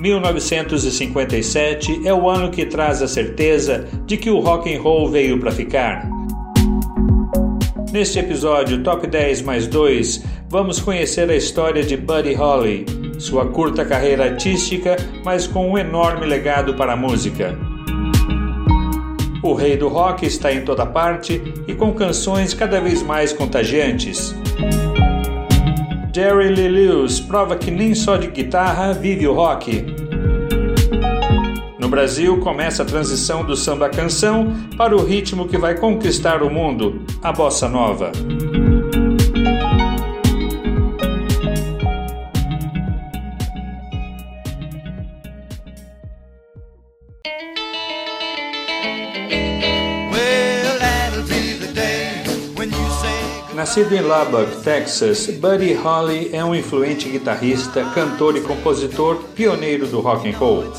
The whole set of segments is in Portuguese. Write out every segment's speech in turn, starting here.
1957 é o ano que traz a certeza de que o rock and roll veio para ficar. Neste episódio Top 10 mais 2, vamos conhecer a história de Buddy Holly, sua curta carreira artística, mas com um enorme legado para a música. O rei do rock está em toda parte e com canções cada vez mais contagiantes. Jerry Lee Lewis prova que nem só de guitarra vive o rock. No Brasil, começa a transição do samba canção para o ritmo que vai conquistar o mundo, a bossa nova. Nascido em Lubbock, Texas, Buddy Holly é um influente guitarrista, cantor e compositor pioneiro do rock and roll.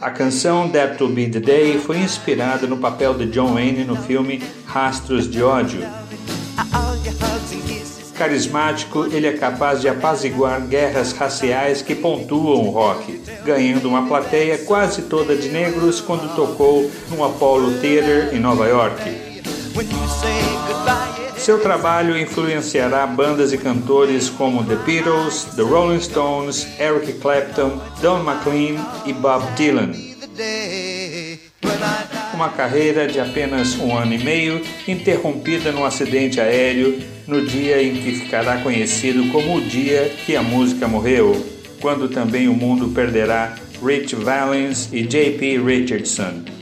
A canção That to Be the Day foi inspirada no papel de John Wayne no filme Rastros de Ódio. Carismático, ele é capaz de apaziguar guerras raciais que pontuam o rock, ganhando uma plateia quase toda de negros quando tocou no Apollo Theater em Nova York. Seu trabalho influenciará bandas e cantores como The Beatles, The Rolling Stones, Eric Clapton, Don McLean e Bob Dylan. Uma carreira de apenas um ano e meio, interrompida num acidente aéreo no dia em que ficará conhecido como o dia que a música morreu, quando também o mundo perderá Rich Valens e J.P. Richardson.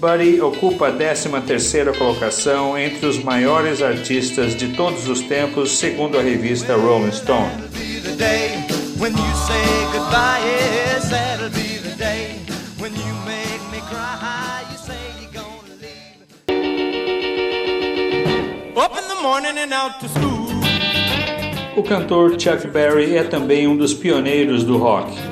Buddy ocupa a 13ª colocação entre os maiores artistas de todos os tempos, segundo a revista Rolling Stone. O cantor Chuck Berry é também um dos pioneiros do rock.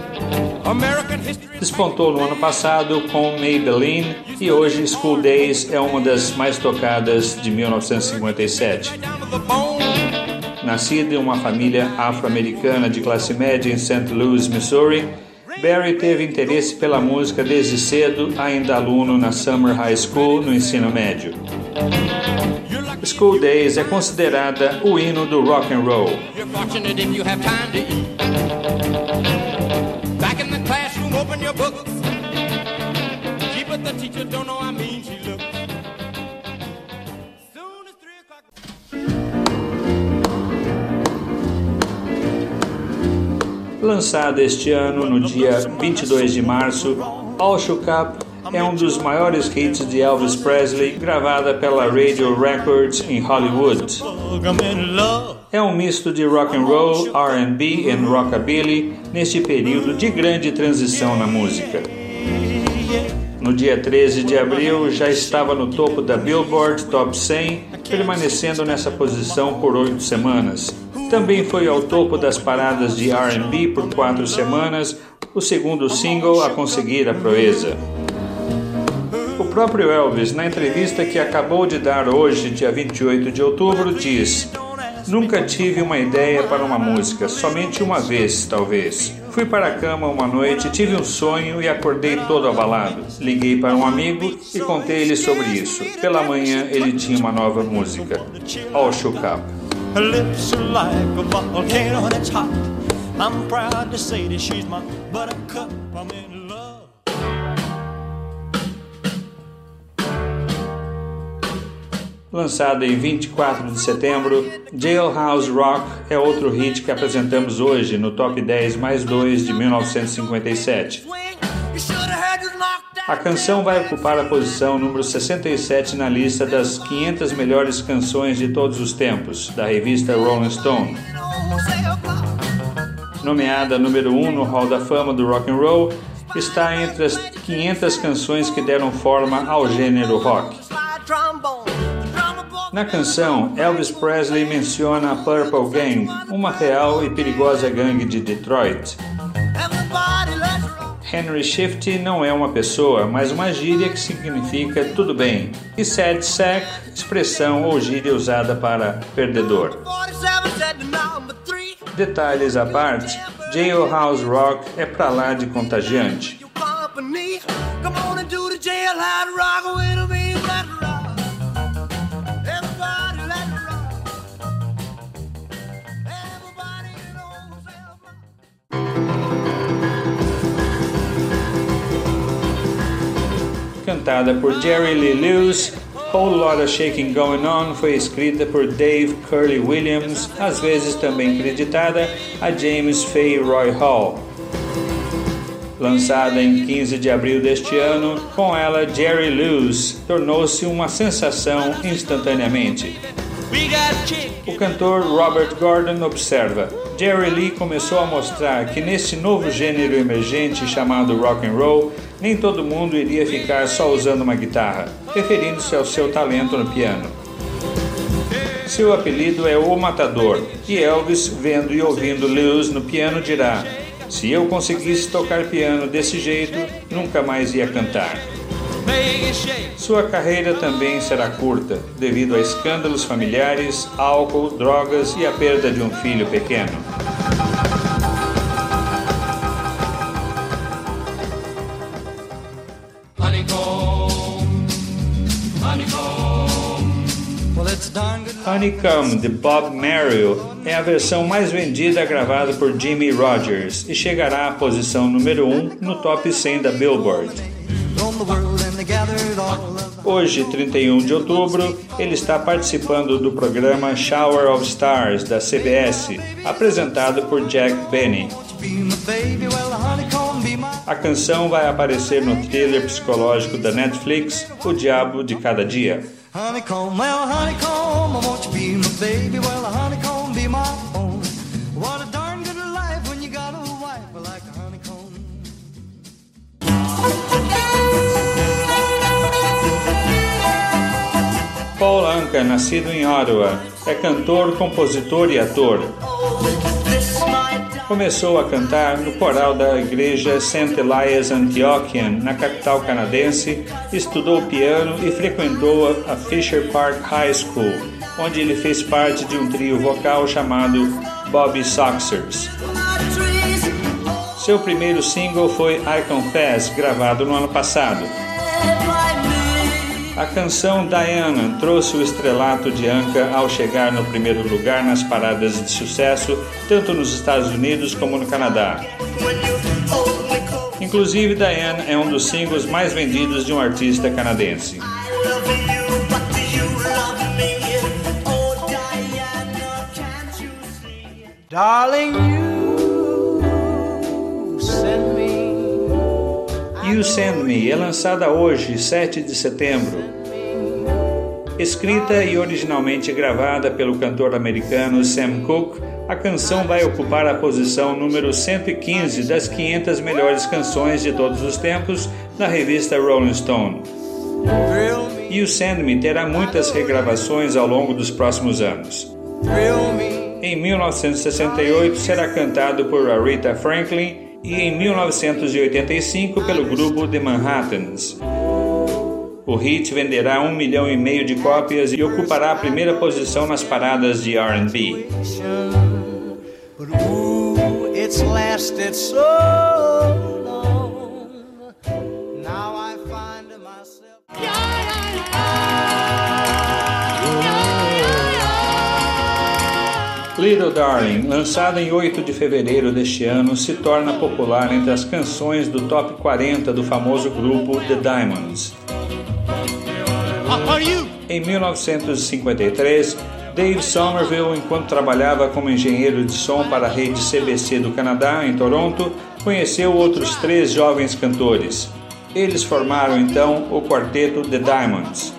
Despontou no ano passado com Maybelline e hoje School Days é uma das mais tocadas de 1957. Nascido em uma família afro-americana de classe média em St. Louis, Missouri, Barry teve interesse pela música desde cedo, ainda aluno na Summer High School no ensino médio. School Days é considerada o hino do rock and roll. Lançada este ano no dia 22 de março, All Shook Up é um dos maiores hits de Elvis Presley, gravada pela Radio Records em Hollywood. É um misto de rock and roll, R&B e rockabilly neste período de grande transição na música. No dia 13 de abril, já estava no topo da Billboard Top 100, permanecendo nessa posição por oito semanas. Também foi ao topo das paradas de R&B por quatro semanas, o segundo single a conseguir a proeza. O próprio Elvis, na entrevista que acabou de dar hoje, dia 28 de outubro, diz: Nunca tive uma ideia para uma música, somente uma vez, talvez. Fui para a cama uma noite, tive um sonho e acordei todo abalado. Liguei para um amigo e contei-lhe sobre isso. Pela manhã ele tinha uma nova música, All Shook Up. I'm proud to say that she's my buttercup. I'm in Lançado em 24 de setembro, Jailhouse Rock é outro hit que apresentamos hoje no Top 10 mais 2 de 1957. A canção vai ocupar a posição número 67 na lista das 500 melhores canções de todos os tempos, da revista Rolling Stone. Nomeada número 1 no Hall da Fama do Rock and Roll, está entre as 500 canções que deram forma ao gênero rock. Na canção, Elvis Presley menciona a Purple Gang, uma real e perigosa gangue de Detroit. Henry Shift não é uma pessoa, mas uma gíria que significa tudo bem, e sad sack, expressão ou gíria usada para perdedor. Detalhes à parte, Jailhouse Rock é pra lá de contagiante. Cantada por Jerry Lee Lewis, Whole Lotta Shaking Going On foi escrita por Dave Curley Williams, às vezes também creditada a James Fay Roy Hall. Lançada em 15 de abril deste ano, com ela Jerry Lewis tornou-se uma sensação instantaneamente. O cantor Robert Gordon observa: Jerry Lee começou a mostrar que nesse novo gênero emergente chamado rock and roll, nem todo mundo iria ficar só usando uma guitarra, referindo-se ao seu talento no piano. Seu apelido é O Matador, e Elvis, vendo e ouvindo Lewis no piano, dirá: Se eu conseguisse tocar piano desse jeito, nunca mais ia cantar. Sua carreira também será curta, devido a escândalos familiares, álcool, drogas e a perda de um filho pequeno. Honeycomb de Bob Merrill é a versão mais vendida gravada por Jimmy Rogers e chegará à posição número 1 um no top 100 da Billboard. Hoje, 31 de outubro, ele está participando do programa Shower of Stars da CBS, apresentado por Jack Benny. A canção vai aparecer no thriller psicológico da Netflix, O Diabo de Cada Dia. Paul Anka, nascido em Ottawa, é cantor, compositor e ator. Começou a cantar no coral da igreja St. Elias Antiochian, na capital canadense, estudou piano e frequentou a Fisher Park High School, onde ele fez parte de um trio vocal chamado Bobby Soxers. Seu primeiro single foi I Confess, gravado no ano passado. A canção Diana trouxe o estrelato de Anka ao chegar no primeiro lugar nas paradas de sucesso, tanto nos Estados Unidos como no Canadá. Inclusive, Diana é um dos singles mais vendidos de um artista canadense. Darling, you send You Send Me é lançada hoje, 7 de setembro. Escrita e originalmente gravada pelo cantor americano Sam Cooke, a canção vai ocupar a posição número 115 das 500 melhores canções de todos os tempos da revista Rolling Stone. You Send Me terá muitas regravações ao longo dos próximos anos. Em 1968 será cantado por Aretha Franklin e em 1985 pelo grupo The Manhattans. O hit venderá um milhão e meio de cópias e ocupará a primeira posição nas paradas de R&B. Little Darling, lançada em 8 de fevereiro deste ano, se torna popular entre as canções do top 40 do famoso grupo The Diamonds. Em 1953, Dave Somerville, enquanto trabalhava como engenheiro de som para a rede CBC do Canadá, em Toronto, conheceu outros três jovens cantores. Eles formaram então o quarteto The Diamonds.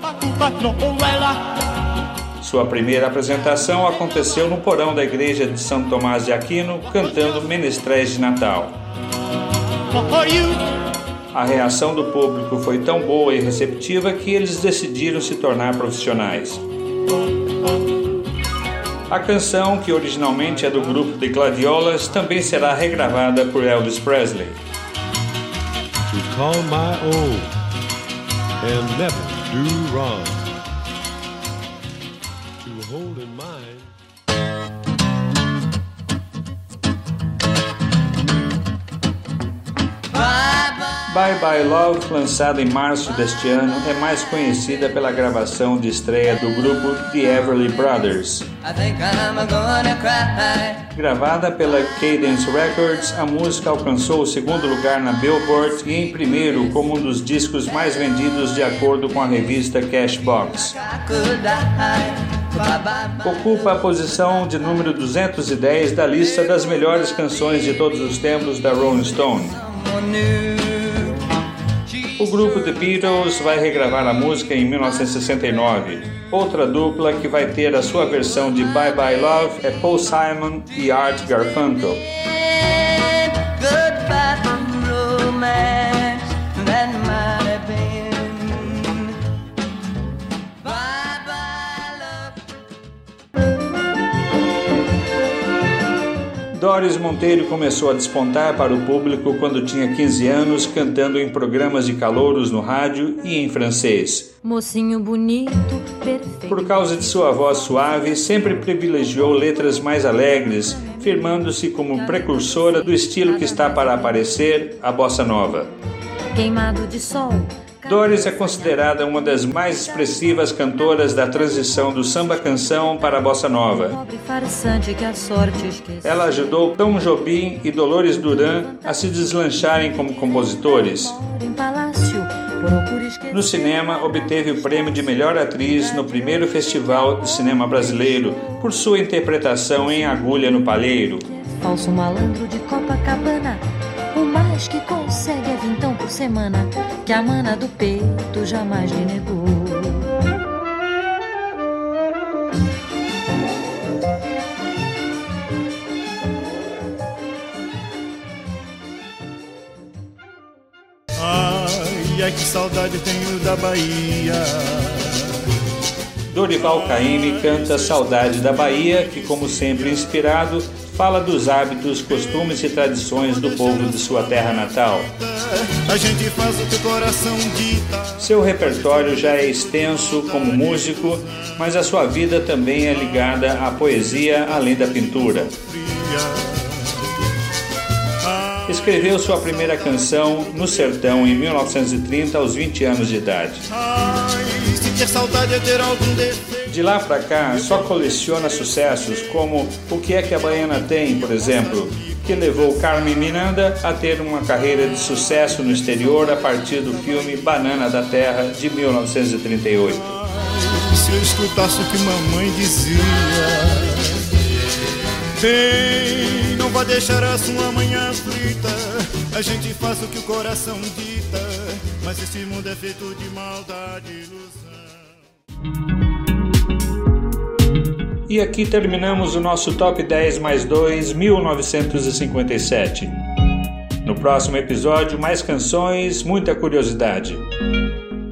Sua primeira apresentação aconteceu no porão da igreja de São Tomás de Aquino, cantando Menestréis de Natal. A reação do público foi tão boa e receptiva que eles decidiram se tornar profissionais. A canção, que originalmente é do grupo The Gladiolas, também será regravada por Elvis Presley. To call my own and never do wrong. Bye Bye Love, lançada em março deste ano, é mais conhecida pela gravação de estreia do grupo The Everly Brothers. Gravada pela Cadence Records, a música alcançou o segundo lugar na Billboard e em primeiro como um dos discos mais vendidos de acordo com a revista Cashbox. Ocupa a posição de número 210 da lista das melhores canções de todos os tempos da Rolling Stone. O grupo The Beatles vai regravar a música em 1969. Outra dupla que vai ter a sua versão de Bye Bye Love é Paul Simon e Art Garfunkel. Doris Monteiro começou a despontar para o público quando tinha 15 anos, cantando em programas de calouros no rádio e em francês. Mocinho bonito, perfeito. Por causa de sua voz suave, sempre privilegiou letras mais alegres, firmando-se como precursora do estilo que está para aparecer, a bossa nova. Queimado de sol, Doris é considerada uma das mais expressivas cantoras da transição do samba canção para a bossa nova. Ela ajudou Tom Jobim e Dolores Duran a se deslancharem como compositores. No cinema, obteve o prêmio de melhor atriz no primeiro Festival de Cinema Brasileiro por sua interpretação em Agulha no Palheiro. Falso malandro de Copacabana o mais que consegue é vintão por semana, que a mana do peito jamais lhe negou. Ai, ai que saudade tenho da Bahia. Dorival Caymmi canta Saudade da Bahia, que, como sempre inspirado, fala dos hábitos, costumes e tradições do povo de sua terra natal. Seu repertório já é extenso como músico, mas a sua vida também é ligada à poesia além da pintura. Escreveu sua primeira canção no sertão em 1930, aos 20 anos de idade. De lá para cá, só coleciona sucessos como O que é que a Baiana tem, por exemplo, que levou Carmen Miranda a ter uma carreira de sucesso no exterior a partir do filme Banana da Terra de 1938. Se eu escutasse o que mamãe dizia, Bem, não vai deixar a sua manhã aflita. A gente faz o que o coração dita, mas esse mundo é feito de maldade e ilusão. E aqui terminamos o nosso Top 10 mais 2 1957. No próximo episódio, mais canções, muita curiosidade.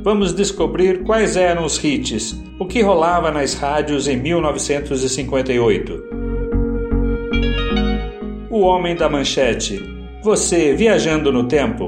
Vamos descobrir quais eram os hits, o que rolava nas rádios em 1958. O Homem da Manchete. Você viajando no tempo.